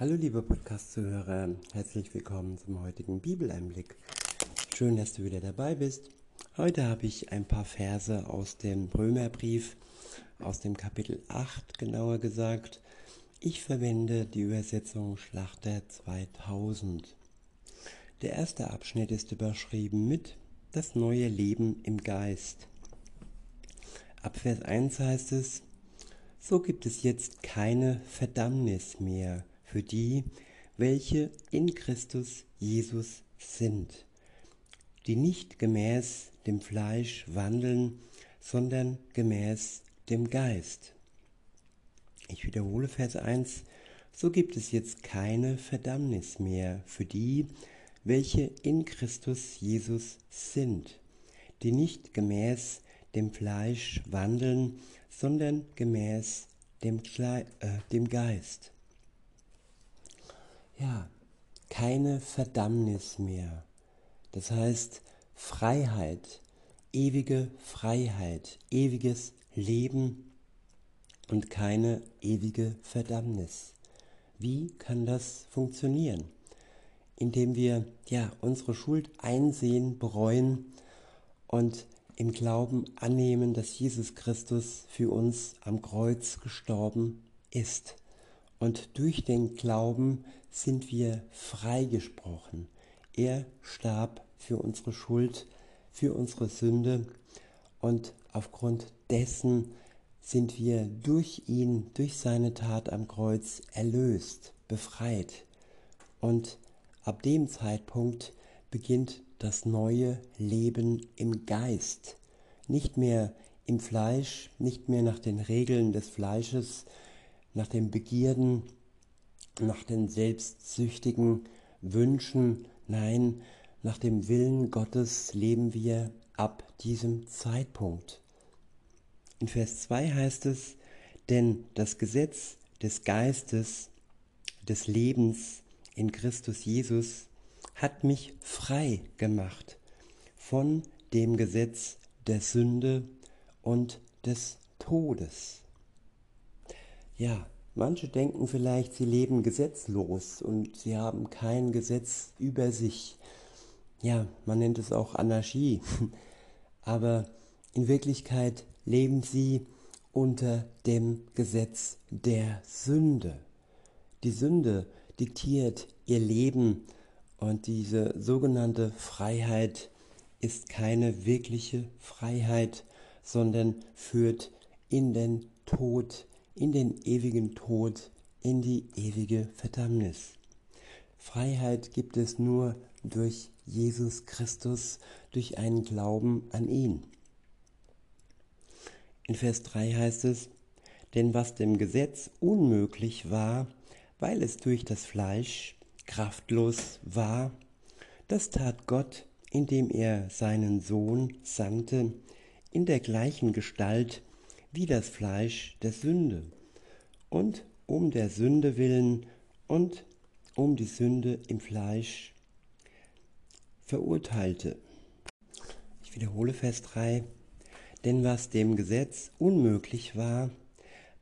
Hallo liebe Podcast-Zuhörer, herzlich willkommen zum heutigen Bibeleinblick. Schön, dass du wieder dabei bist. Heute habe ich ein paar Verse aus dem Römerbrief, aus dem Kapitel 8 genauer gesagt. Ich verwende die Übersetzung Schlachter 2000. Der erste Abschnitt ist überschrieben mit Das neue Leben im Geist. Ab Vers 1 heißt es, so gibt es jetzt keine Verdammnis mehr für die, welche in Christus Jesus sind, die nicht gemäß dem Fleisch wandeln, sondern gemäß dem Geist. Ich wiederhole Vers 1, so gibt es jetzt keine Verdammnis mehr für die, welche in Christus Jesus sind, die nicht gemäß dem Fleisch wandeln, sondern gemäß dem, Kle äh, dem Geist ja, keine Verdammnis mehr. Das heißt Freiheit, ewige Freiheit, ewiges Leben und keine ewige Verdammnis. Wie kann das funktionieren? Indem wir ja unsere Schuld einsehen, bereuen und im Glauben annehmen, dass Jesus Christus für uns am Kreuz gestorben ist. Und durch den Glauben sind wir freigesprochen. Er starb für unsere Schuld, für unsere Sünde und aufgrund dessen sind wir durch ihn, durch seine Tat am Kreuz erlöst, befreit. Und ab dem Zeitpunkt beginnt das neue Leben im Geist. Nicht mehr im Fleisch, nicht mehr nach den Regeln des Fleisches, nach den Begierden, nach den selbstsüchtigen Wünschen, nein, nach dem Willen Gottes leben wir ab diesem Zeitpunkt. In Vers 2 heißt es, denn das Gesetz des Geistes, des Lebens in Christus Jesus hat mich frei gemacht von dem Gesetz der Sünde und des Todes. Ja, Manche denken vielleicht, sie leben gesetzlos und sie haben kein Gesetz über sich. Ja, man nennt es auch Anarchie. Aber in Wirklichkeit leben sie unter dem Gesetz der Sünde. Die Sünde diktiert ihr Leben und diese sogenannte Freiheit ist keine wirkliche Freiheit, sondern führt in den Tod in den ewigen Tod, in die ewige Verdammnis. Freiheit gibt es nur durch Jesus Christus, durch einen Glauben an ihn. In Vers 3 heißt es, denn was dem Gesetz unmöglich war, weil es durch das Fleisch kraftlos war, das tat Gott, indem er seinen Sohn sandte, in der gleichen Gestalt wie das Fleisch der Sünde und um der Sünde willen und um die Sünde im Fleisch verurteilte. Ich wiederhole Vers 3. Denn was dem Gesetz unmöglich war,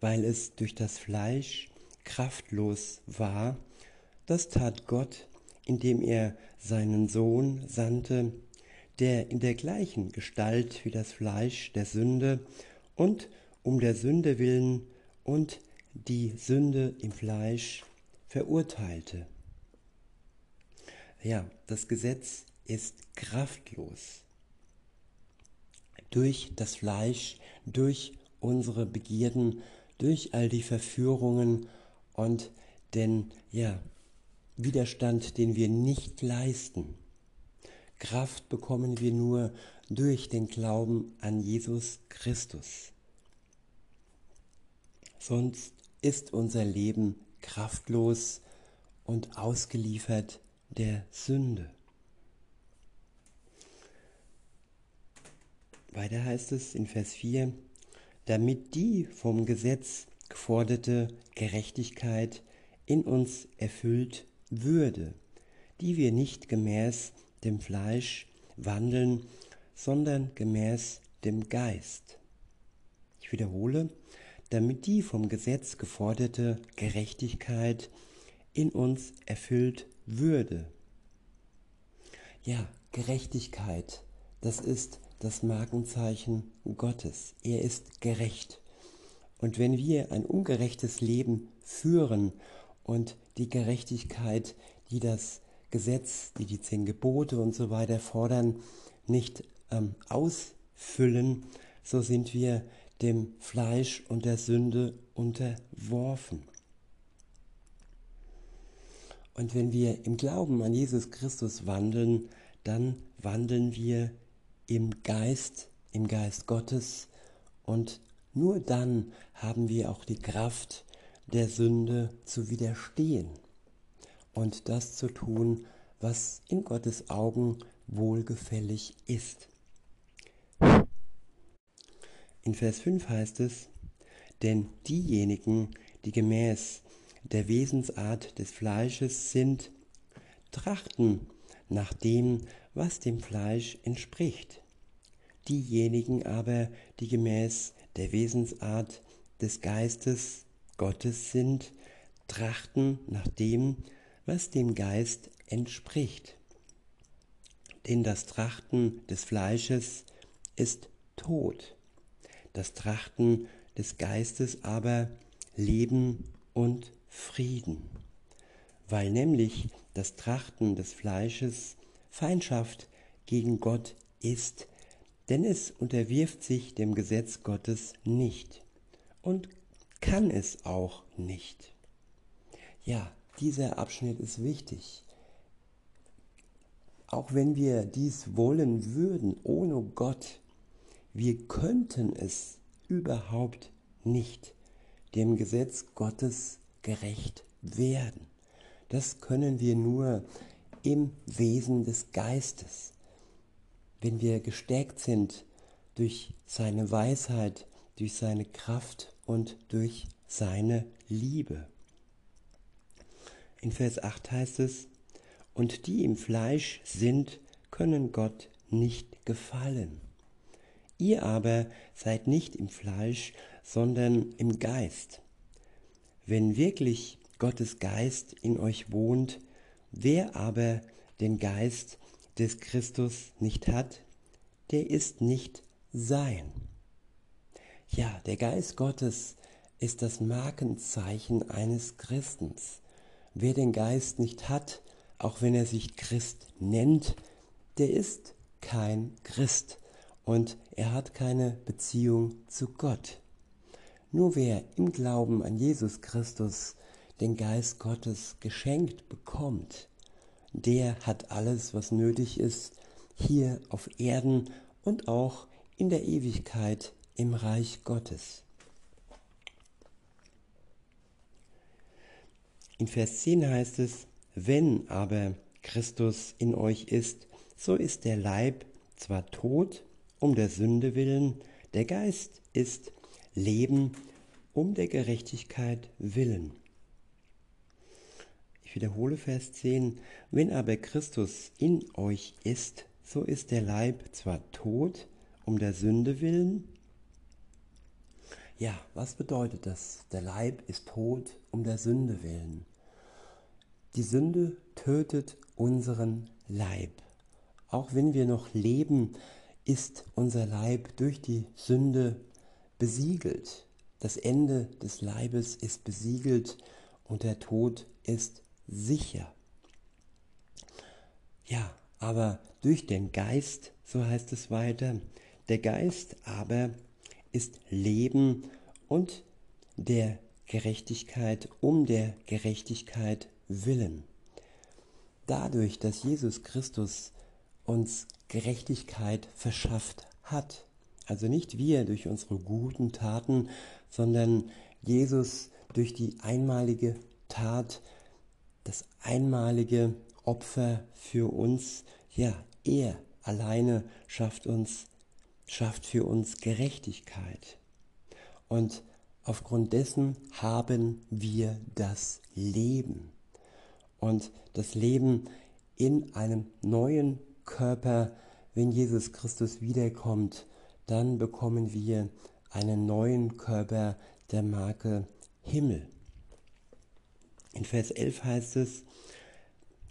weil es durch das Fleisch kraftlos war, das tat Gott, indem er seinen Sohn sandte, der in der gleichen Gestalt wie das Fleisch der Sünde und um der Sünde willen und die Sünde im Fleisch verurteilte. Ja, das Gesetz ist kraftlos. Durch das Fleisch, durch unsere Begierden, durch all die Verführungen und den ja, Widerstand, den wir nicht leisten. Kraft bekommen wir nur durch den Glauben an Jesus Christus. Sonst ist unser Leben kraftlos und ausgeliefert der Sünde. Weiter heißt es in Vers 4, damit die vom Gesetz geforderte Gerechtigkeit in uns erfüllt würde, die wir nicht gemäß dem Fleisch wandeln, sondern gemäß dem Geist. Ich wiederhole, damit die vom Gesetz geforderte Gerechtigkeit in uns erfüllt würde. Ja, Gerechtigkeit, das ist das Markenzeichen Gottes. Er ist gerecht. Und wenn wir ein ungerechtes Leben führen und die Gerechtigkeit, die das Gesetz, die die zehn Gebote und so weiter fordern, nicht ähm, ausfüllen, so sind wir dem Fleisch und der Sünde unterworfen. Und wenn wir im Glauben an Jesus Christus wandeln, dann wandeln wir im Geist, im Geist Gottes und nur dann haben wir auch die Kraft, der Sünde zu widerstehen und das zu tun, was in Gottes Augen wohlgefällig ist. In Vers 5 heißt es, denn diejenigen, die gemäß der Wesensart des Fleisches sind, trachten nach dem, was dem Fleisch entspricht. Diejenigen aber, die gemäß der Wesensart des Geistes Gottes sind, trachten nach dem, was dem Geist entspricht. Denn das Trachten des Fleisches ist Tod, das Trachten des Geistes aber Leben und Frieden, weil nämlich das Trachten des Fleisches Feindschaft gegen Gott ist, denn es unterwirft sich dem Gesetz Gottes nicht und kann es auch nicht. Ja, dieser Abschnitt ist wichtig. Auch wenn wir dies wollen würden, ohne Gott, wir könnten es überhaupt nicht dem Gesetz Gottes gerecht werden. Das können wir nur im Wesen des Geistes. Wenn wir gestärkt sind durch seine Weisheit, durch seine Kraft und durch seine Liebe. In Vers 8 heißt es, und die im Fleisch sind, können Gott nicht gefallen. Ihr aber seid nicht im Fleisch, sondern im Geist. Wenn wirklich Gottes Geist in euch wohnt, wer aber den Geist des Christus nicht hat, der ist nicht sein. Ja, der Geist Gottes ist das Markenzeichen eines Christens. Wer den Geist nicht hat, auch wenn er sich Christ nennt, der ist kein Christ und er hat keine Beziehung zu Gott. Nur wer im Glauben an Jesus Christus den Geist Gottes geschenkt bekommt, der hat alles, was nötig ist, hier auf Erden und auch in der Ewigkeit im Reich Gottes. In Vers 10 heißt es, wenn aber Christus in euch ist, so ist der Leib zwar tot um der Sünde willen, der Geist ist Leben um der Gerechtigkeit willen. Ich wiederhole Vers 10, wenn aber Christus in euch ist, so ist der Leib zwar tot um der Sünde willen. Ja, was bedeutet das? Der Leib ist tot um der Sünde willen. Die Sünde tötet unseren Leib. Auch wenn wir noch leben, ist unser Leib durch die Sünde besiegelt. Das Ende des Leibes ist besiegelt und der Tod ist sicher. Ja, aber durch den Geist, so heißt es weiter, der Geist aber ist Leben und der Gerechtigkeit um der Gerechtigkeit willen. Dadurch, dass Jesus Christus uns Gerechtigkeit verschafft hat, also nicht wir durch unsere guten Taten, sondern Jesus durch die einmalige Tat, das einmalige Opfer für uns, ja, er alleine schafft uns, schafft für uns Gerechtigkeit. Und aufgrund dessen haben wir das Leben. Und das Leben in einem neuen Körper, wenn Jesus Christus wiederkommt, dann bekommen wir einen neuen Körper der Marke Himmel. In Vers 11 heißt es,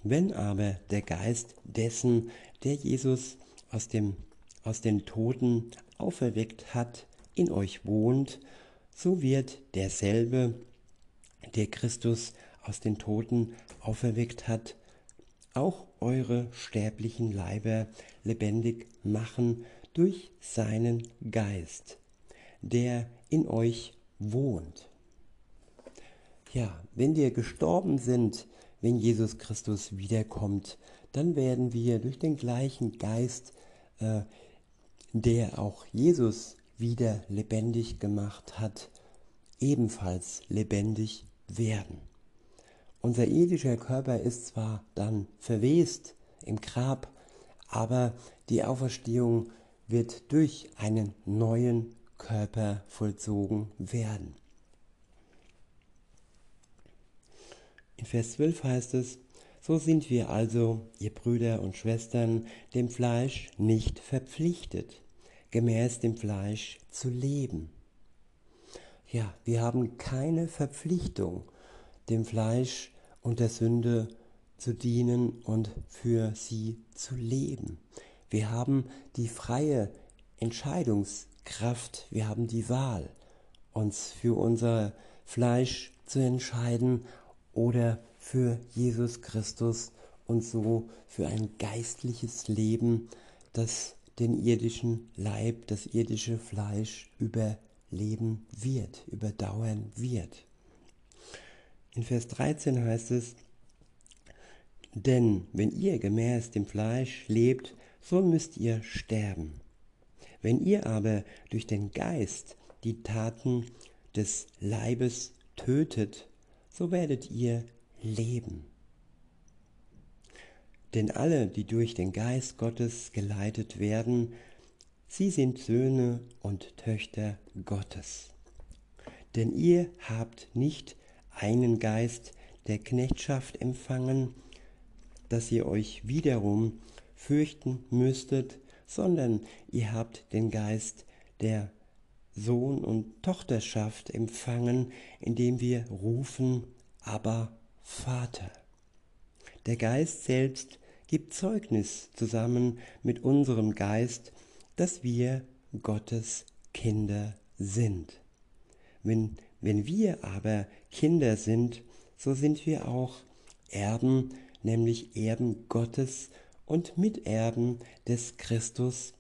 wenn aber der Geist dessen, der Jesus aus, dem, aus den Toten auferweckt hat, in euch wohnt, so wird derselbe, der Christus aus den Toten auferweckt hat, auch eure sterblichen Leiber lebendig machen durch seinen Geist, der in euch wohnt. Ja, wenn wir gestorben sind, wenn Jesus Christus wiederkommt, dann werden wir durch den gleichen Geist, äh, der auch Jesus wieder lebendig gemacht hat, ebenfalls lebendig werden. Unser irdischer Körper ist zwar dann verwest im Grab, aber die Auferstehung wird durch einen neuen Körper vollzogen werden. In Vers 12 heißt es, so sind wir also, ihr Brüder und Schwestern, dem Fleisch nicht verpflichtet, gemäß dem Fleisch zu leben. Ja, wir haben keine Verpflichtung, dem Fleisch und der Sünde zu dienen und für sie zu leben. Wir haben die freie Entscheidungskraft, wir haben die Wahl, uns für unser Fleisch zu entscheiden oder für Jesus Christus und so für ein geistliches Leben, das den irdischen Leib, das irdische Fleisch überleben wird, überdauern wird. In Vers 13 heißt es, denn wenn ihr gemäß dem Fleisch lebt, so müsst ihr sterben. Wenn ihr aber durch den Geist die Taten des Leibes tötet, so werdet ihr leben. Denn alle, die durch den Geist Gottes geleitet werden, sie sind Söhne und Töchter Gottes. Denn ihr habt nicht einen Geist der Knechtschaft empfangen, dass ihr euch wiederum fürchten müsstet, sondern ihr habt den Geist der Sohn- und Tochterschaft empfangen, indem wir rufen, aber Vater. Der Geist selbst gibt Zeugnis zusammen mit unserem Geist, dass wir Gottes Kinder sind. Wenn wenn wir aber Kinder sind, so sind wir auch Erben, nämlich Erben Gottes und Miterben des Christus,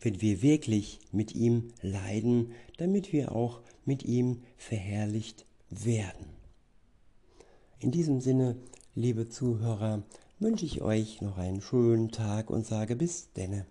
wenn wir wirklich mit ihm leiden, damit wir auch mit ihm verherrlicht werden. In diesem Sinne, liebe Zuhörer, wünsche ich euch noch einen schönen Tag und sage bis denne.